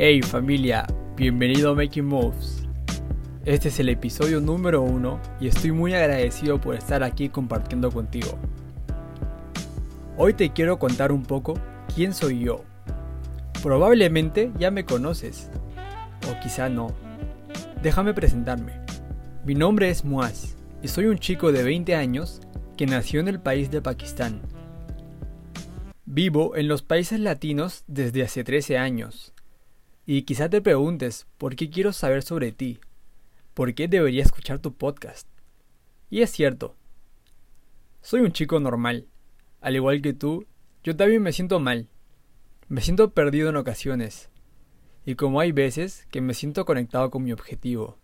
Hey familia, bienvenido a Making Moves. Este es el episodio número uno y estoy muy agradecido por estar aquí compartiendo contigo. Hoy te quiero contar un poco quién soy yo. Probablemente ya me conoces, o quizá no. Déjame presentarme. Mi nombre es Muaz y soy un chico de 20 años que nació en el país de Pakistán. Vivo en los países latinos desde hace 13 años y quizá te preguntes, ¿por qué quiero saber sobre ti? ¿Por qué debería escuchar tu podcast? Y es cierto. Soy un chico normal. Al igual que tú, yo también me siento mal. Me siento perdido en ocasiones. Y como hay veces que me siento conectado con mi objetivo.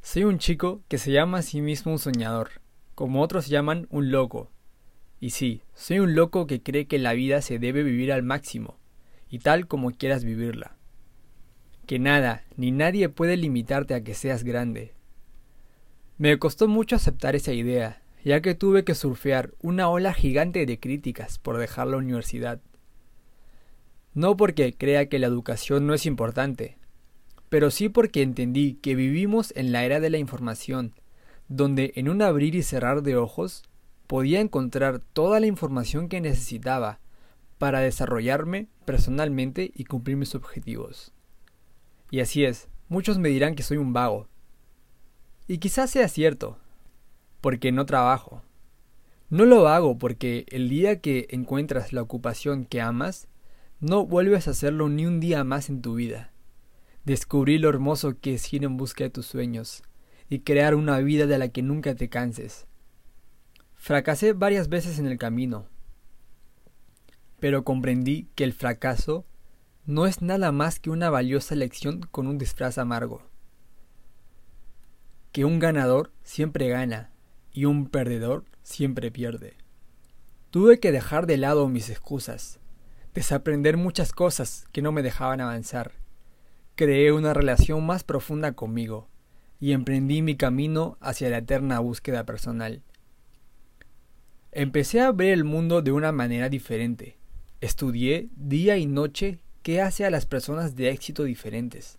Soy un chico que se llama a sí mismo un soñador, como otros llaman un loco. Y sí, soy un loco que cree que la vida se debe vivir al máximo, y tal como quieras vivirla que nada ni nadie puede limitarte a que seas grande. Me costó mucho aceptar esa idea, ya que tuve que surfear una ola gigante de críticas por dejar la universidad. No porque crea que la educación no es importante, pero sí porque entendí que vivimos en la era de la información, donde en un abrir y cerrar de ojos podía encontrar toda la información que necesitaba para desarrollarme personalmente y cumplir mis objetivos. Y así es, muchos me dirán que soy un vago. Y quizás sea cierto, porque no trabajo. No lo hago porque el día que encuentras la ocupación que amas, no vuelves a hacerlo ni un día más en tu vida. Descubrí lo hermoso que es ir en busca de tus sueños y crear una vida de la que nunca te canses. Fracasé varias veces en el camino, pero comprendí que el fracaso no es nada más que una valiosa lección con un disfraz amargo. Que un ganador siempre gana y un perdedor siempre pierde. Tuve que dejar de lado mis excusas, desaprender muchas cosas que no me dejaban avanzar. Creé una relación más profunda conmigo y emprendí mi camino hacia la eterna búsqueda personal. Empecé a ver el mundo de una manera diferente. Estudié día y noche ¿Qué hace a las personas de éxito diferentes.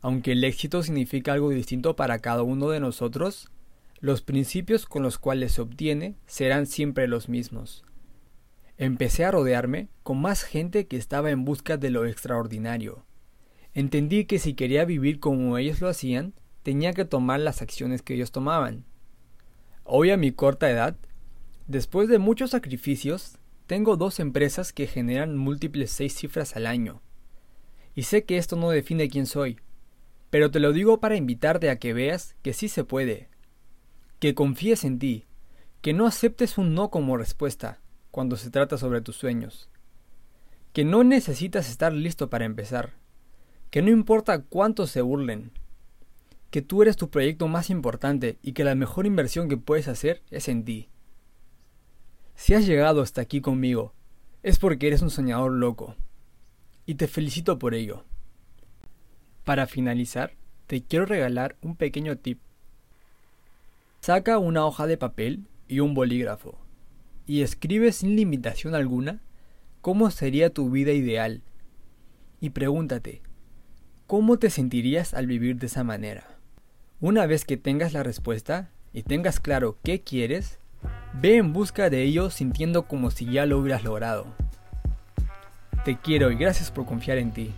Aunque el éxito significa algo distinto para cada uno de nosotros, los principios con los cuales se obtiene serán siempre los mismos. Empecé a rodearme con más gente que estaba en busca de lo extraordinario. Entendí que si quería vivir como ellos lo hacían, tenía que tomar las acciones que ellos tomaban. Hoy a mi corta edad, después de muchos sacrificios, tengo dos empresas que generan múltiples seis cifras al año. Y sé que esto no define quién soy, pero te lo digo para invitarte a que veas que sí se puede. Que confíes en ti, que no aceptes un no como respuesta cuando se trata sobre tus sueños. Que no necesitas estar listo para empezar. Que no importa cuántos se burlen. Que tú eres tu proyecto más importante y que la mejor inversión que puedes hacer es en ti. Si has llegado hasta aquí conmigo, es porque eres un soñador loco. Y te felicito por ello. Para finalizar, te quiero regalar un pequeño tip. Saca una hoja de papel y un bolígrafo y escribe sin limitación alguna cómo sería tu vida ideal. Y pregúntate, ¿cómo te sentirías al vivir de esa manera? Una vez que tengas la respuesta y tengas claro qué quieres, Ve en busca de ello sintiendo como si ya lo hubieras logrado. Te quiero y gracias por confiar en ti.